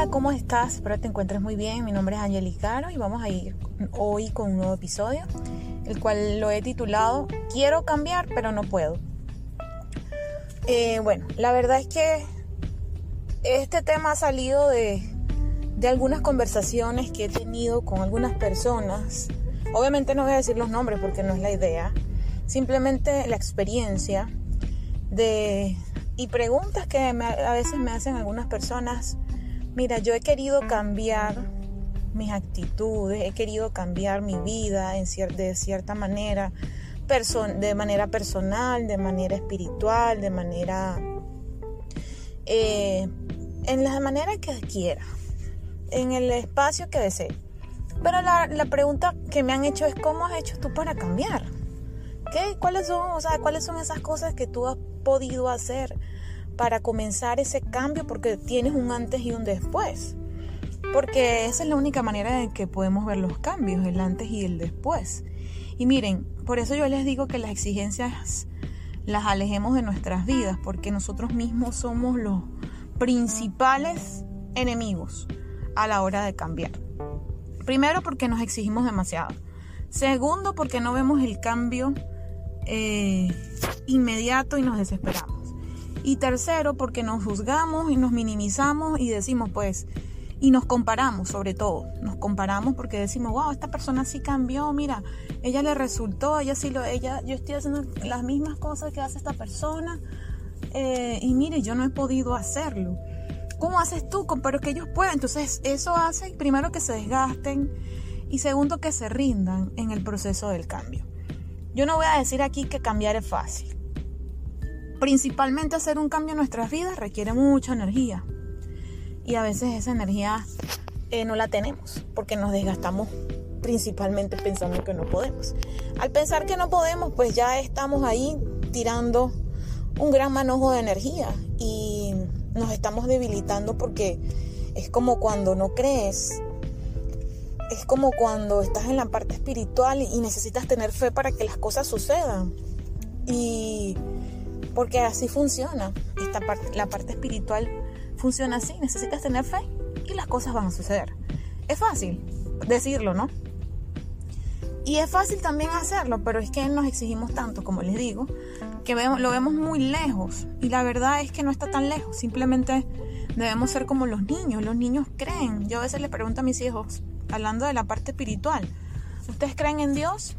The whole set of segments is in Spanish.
Hola, ¿cómo estás? Espero te encuentres muy bien. Mi nombre es Angelica Caro y vamos a ir hoy con un nuevo episodio, el cual lo he titulado Quiero cambiar, pero no puedo. Eh, bueno, la verdad es que este tema ha salido de, de algunas conversaciones que he tenido con algunas personas. Obviamente no voy a decir los nombres porque no es la idea. Simplemente la experiencia de y preguntas que a veces me hacen algunas personas Mira, yo he querido cambiar mis actitudes, he querido cambiar mi vida en de cierta manera, de manera personal, de manera espiritual, de manera... Eh, en la manera que quiera, en el espacio que desee. Pero la, la, pregunta que me han hecho es, ¿cómo has hecho tú para cambiar? ¿Qué? ¿Cuáles son, o sea, ¿cuáles son esas cosas que tú has podido hacer? Para comenzar ese cambio porque tienes un antes y un después. Porque esa es la única manera en que podemos ver los cambios, el antes y el después. Y miren, por eso yo les digo que las exigencias las alejemos de nuestras vidas, porque nosotros mismos somos los principales enemigos a la hora de cambiar. Primero porque nos exigimos demasiado. Segundo porque no vemos el cambio eh, inmediato y nos desesperamos. Y tercero, porque nos juzgamos y nos minimizamos y decimos, pues, y nos comparamos sobre todo. Nos comparamos porque decimos, wow, esta persona sí cambió, mira, ella le resultó, ella sí lo, ella, yo estoy haciendo las mismas cosas que hace esta persona. Eh, y mire, yo no he podido hacerlo. ¿Cómo haces tú? Pero que ellos pueden. Entonces, eso hace primero que se desgasten y segundo que se rindan en el proceso del cambio. Yo no voy a decir aquí que cambiar es fácil. Principalmente hacer un cambio en nuestras vidas requiere mucha energía. Y a veces esa energía eh, no la tenemos porque nos desgastamos principalmente pensando que no podemos. Al pensar que no podemos, pues ya estamos ahí tirando un gran manojo de energía y nos estamos debilitando porque es como cuando no crees, es como cuando estás en la parte espiritual y necesitas tener fe para que las cosas sucedan. Y porque así funciona. Esta la parte espiritual funciona así. Necesitas tener fe y las cosas van a suceder. Es fácil decirlo, ¿no? Y es fácil también hacerlo, pero es que nos exigimos tanto, como les digo, que lo vemos muy lejos. Y la verdad es que no está tan lejos. Simplemente debemos ser como los niños. Los niños creen. Yo a veces les pregunto a mis hijos, hablando de la parte espiritual, ¿ustedes creen en Dios?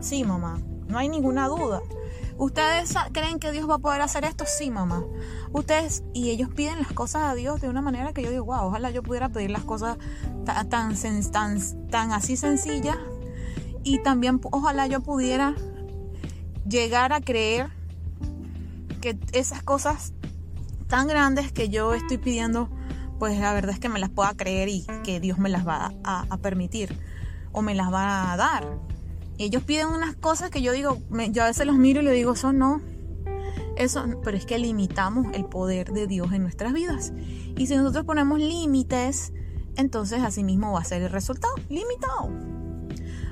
Sí, mamá. No hay ninguna duda. ¿Ustedes creen que Dios va a poder hacer esto? Sí, mamá. Ustedes, y ellos piden las cosas a Dios de una manera que yo digo, wow, ojalá yo pudiera pedir las cosas tan, tan, así sencillas. Y también ojalá yo pudiera llegar a creer que esas cosas tan grandes que yo estoy pidiendo, pues la verdad es que me las pueda creer y que Dios me las va a permitir o me las va a dar ellos piden unas cosas que yo digo, yo a veces los miro y le digo, eso no. Eso, pero es que limitamos el poder de Dios en nuestras vidas. Y si nosotros ponemos límites, entonces así mismo va a ser el resultado, limitado.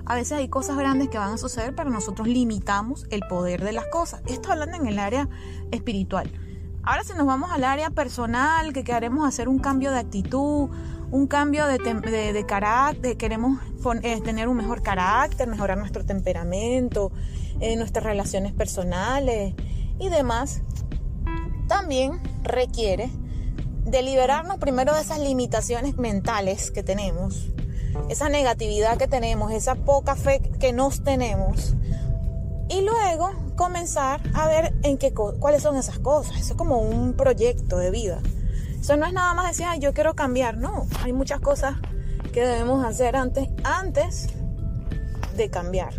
A veces hay cosas grandes que van a suceder, pero nosotros limitamos el poder de las cosas. Esto hablando en el área espiritual. Ahora si nos vamos al área personal, que queremos hacer un cambio de actitud, un cambio de, de, carácter, queremos eh, tener un mejor carácter, mejorar nuestro temperamento, eh, nuestras relaciones personales y demás, también requiere de liberarnos primero de esas limitaciones mentales que tenemos, esa negatividad que tenemos, esa poca fe que nos tenemos, y luego comenzar a ver en qué cuáles son esas cosas. Eso es como un proyecto de vida. Eso no es nada más decir, yo quiero cambiar. No, hay muchas cosas que debemos hacer antes, antes de cambiar.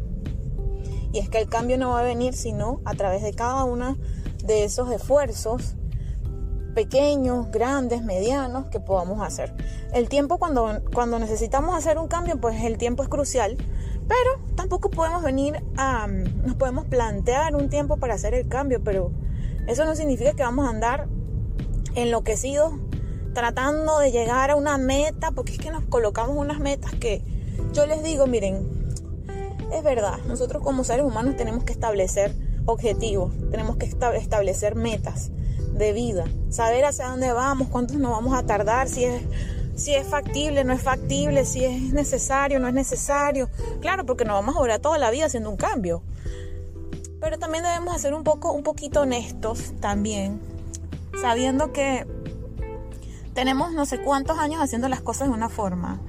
Y es que el cambio no va a venir sino a través de cada uno de esos esfuerzos pequeños, grandes, medianos que podamos hacer. El tiempo cuando, cuando necesitamos hacer un cambio, pues el tiempo es crucial, pero tampoco podemos venir a, nos podemos plantear un tiempo para hacer el cambio, pero eso no significa que vamos a andar enloquecidos tratando de llegar a una meta, porque es que nos colocamos unas metas que yo les digo, miren, es verdad, nosotros como seres humanos tenemos que establecer objetivos, tenemos que establecer metas de vida, saber hacia dónde vamos, cuántos nos vamos a tardar, si es si es factible, no es factible, si es necesario, no es necesario. Claro, porque no vamos a durar toda la vida haciendo un cambio. Pero también debemos ser un poco, un poquito honestos también, sabiendo que tenemos no sé cuántos años haciendo las cosas de una forma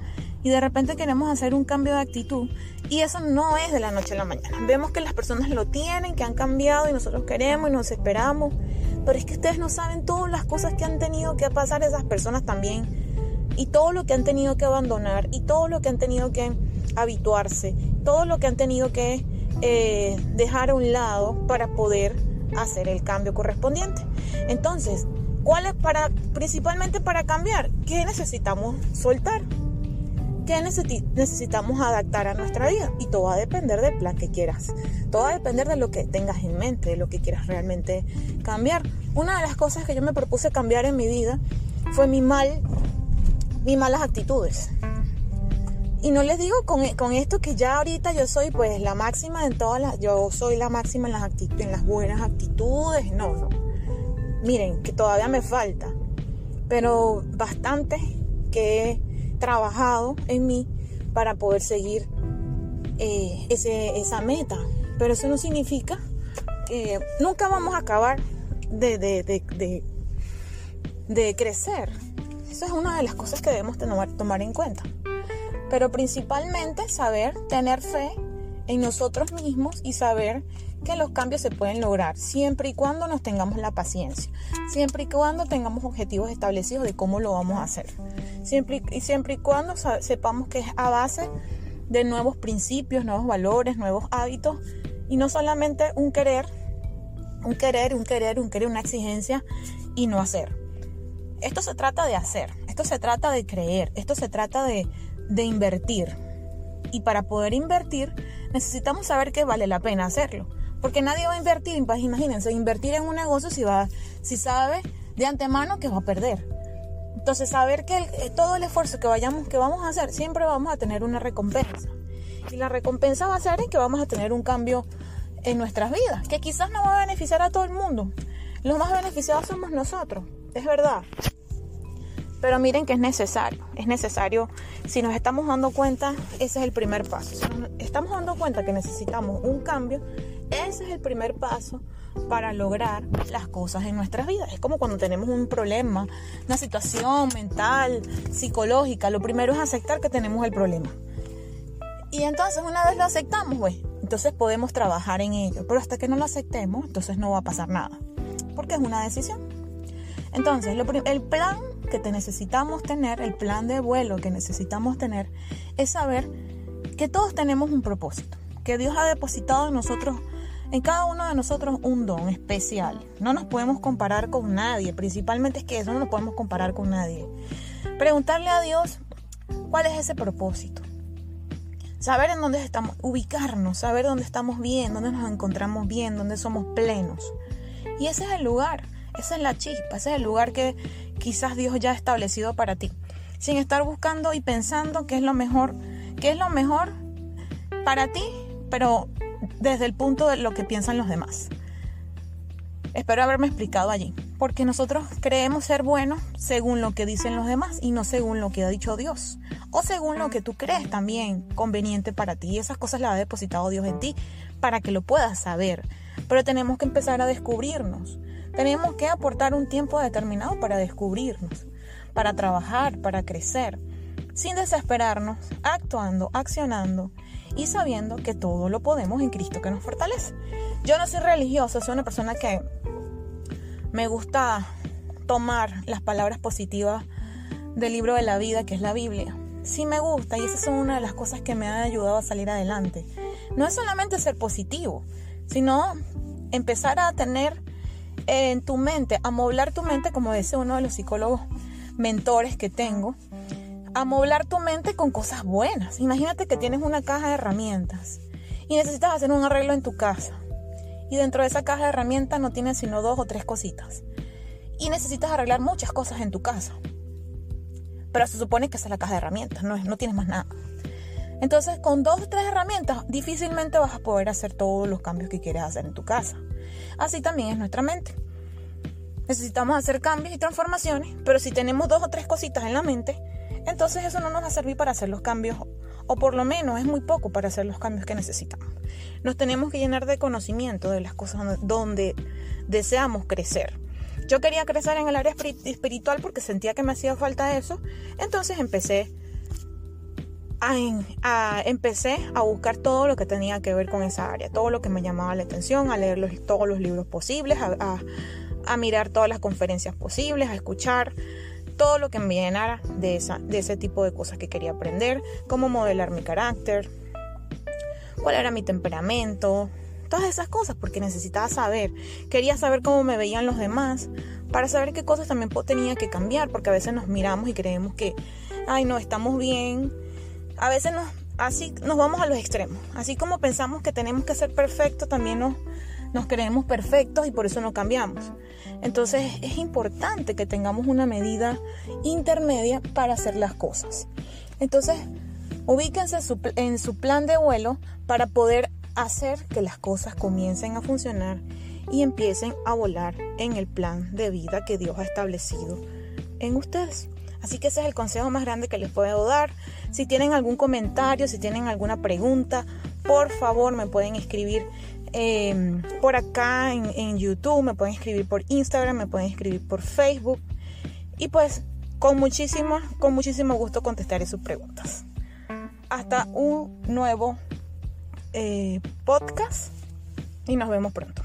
y de repente queremos hacer un cambio de actitud y eso no es de la noche a la mañana. Vemos que las personas lo tienen, que han cambiado y nosotros queremos y nos esperamos, pero es que ustedes no saben todas las cosas que han tenido que pasar esas personas también y todo lo que han tenido que abandonar y todo lo que han tenido que habituarse, todo lo que han tenido que eh, dejar a un lado para poder hacer el cambio correspondiente. Entonces, ¿cuál es para, principalmente para cambiar? ¿Qué necesitamos soltar? ¿Qué necesitamos adaptar a nuestra vida? Y todo va a depender del plan que quieras. Todo va a depender de lo que tengas en mente, de lo que quieras realmente cambiar. Una de las cosas que yo me propuse cambiar en mi vida fue mi mal, mis malas actitudes. Y no les digo con, con, esto que ya ahorita yo soy pues la máxima en todas las, yo soy la máxima en las, en las buenas actitudes, no, no. Miren, que todavía me falta, pero bastante que trabajado en mí para poder seguir eh, ese, esa meta. Pero eso no significa que nunca vamos a acabar de, de, de, de, crecer. Esa es una de las cosas que debemos tomar, tomar en cuenta. Pero principalmente saber tener fe en nosotros mismos y saber que los cambios se pueden lograr siempre y cuando nos tengamos la paciencia, siempre y cuando tengamos objetivos establecidos de cómo lo vamos a hacer, siempre y, siempre y cuando sepamos que es a base de nuevos principios, nuevos valores, nuevos hábitos y no solamente un querer, un querer, un querer, un querer, una exigencia y no hacer. Esto se trata de hacer, esto se trata de creer, esto se trata de, de invertir. Y para poder invertir necesitamos saber que vale la pena hacerlo. Porque nadie va a invertir, imagínense, invertir en un negocio si, va, si sabe de antemano que va a perder. Entonces, saber que eh, todo el esfuerzo que, vayamos, que vamos a hacer, siempre vamos a tener una recompensa. Y la recompensa va a ser en que vamos a tener un cambio en nuestras vidas, que quizás no va a beneficiar a todo el mundo. Los más beneficiados somos nosotros, es verdad. Pero miren que es necesario, es necesario, si nos estamos dando cuenta, ese es el primer paso. Si nos estamos dando cuenta que necesitamos un cambio, ese es el primer paso para lograr las cosas en nuestras vidas. Es como cuando tenemos un problema, una situación mental, psicológica. Lo primero es aceptar que tenemos el problema. Y entonces una vez lo aceptamos, pues, entonces podemos trabajar en ello. Pero hasta que no lo aceptemos, entonces no va a pasar nada. Porque es una decisión. Entonces, el plan que te necesitamos tener, el plan de vuelo que necesitamos tener, es saber que todos tenemos un propósito, que Dios ha depositado en nosotros en cada uno de nosotros un don especial. No nos podemos comparar con nadie, principalmente es que eso no nos podemos comparar con nadie. Preguntarle a Dios cuál es ese propósito. Saber en dónde estamos, ubicarnos, saber dónde estamos bien, dónde nos encontramos bien, dónde somos plenos. Y ese es el lugar, esa es la chispa, ese es el lugar que quizás Dios ya ha establecido para ti. Sin estar buscando y pensando qué es lo mejor, qué es lo mejor para ti, pero desde el punto de lo que piensan los demás. Espero haberme explicado allí, porque nosotros creemos ser buenos según lo que dicen los demás y no según lo que ha dicho Dios, o según lo que tú crees también conveniente para ti. Y esas cosas las ha depositado Dios en ti para que lo puedas saber. Pero tenemos que empezar a descubrirnos. Tenemos que aportar un tiempo determinado para descubrirnos, para trabajar, para crecer, sin desesperarnos, actuando, accionando y sabiendo que todo lo podemos en Cristo que nos fortalece. Yo no soy religiosa, soy una persona que me gusta tomar las palabras positivas del libro de la vida que es la Biblia. Sí me gusta y esas son una de las cosas que me han ayudado a salir adelante. No es solamente ser positivo, sino empezar a tener en tu mente, a moblar tu mente, como dice uno de los psicólogos mentores que tengo, amoblar tu mente con cosas buenas. Imagínate que tienes una caja de herramientas y necesitas hacer un arreglo en tu casa. Y dentro de esa caja de herramientas no tienes sino dos o tres cositas. Y necesitas arreglar muchas cosas en tu casa. Pero se supone que esa es la caja de herramientas, no, no tienes más nada. Entonces, con dos o tres herramientas, difícilmente vas a poder hacer todos los cambios que quieres hacer en tu casa. Así también es nuestra mente. Necesitamos hacer cambios y transformaciones, pero si tenemos dos o tres cositas en la mente, entonces eso no nos va a servir para hacer los cambios, o por lo menos es muy poco para hacer los cambios que necesitamos. Nos tenemos que llenar de conocimiento de las cosas donde deseamos crecer. Yo quería crecer en el área espiritual porque sentía que me hacía falta eso, entonces empecé a, empecé a buscar todo lo que tenía que ver con esa área, todo lo que me llamaba la atención, a leer todos los libros posibles, a, mirar todas las conferencias posibles, a escuchar todo lo que me llenara de, de ese tipo de cosas que quería aprender, cómo modelar mi carácter, cuál era mi temperamento, todas esas cosas, porque necesitaba saber, quería saber cómo me veían los demás, para saber qué cosas también tenía que cambiar, porque a veces nos miramos y creemos que, ay no, estamos bien, a veces nos, así nos vamos a los extremos. Así como pensamos que tenemos que ser perfectos, también nos, nos creemos perfectos y por eso no cambiamos. Entonces es importante que tengamos una medida intermedia para hacer las cosas. Entonces, ubíquense en su plan de vuelo para poder hacer que las cosas comiencen a funcionar y empiecen a volar en el plan de vida que Dios ha establecido en ustedes. Así que ese es el consejo más grande que les puedo dar. Si tienen algún comentario, si tienen alguna pregunta, por favor me pueden escribir em, por acá en, YouTube, me pueden escribir por Instagram, me pueden escribir por Facebook. Y pues con muchísimo, con muchísimo gusto contestaré sus preguntas. Hasta un nuevo eh, podcast y nos vemos pronto.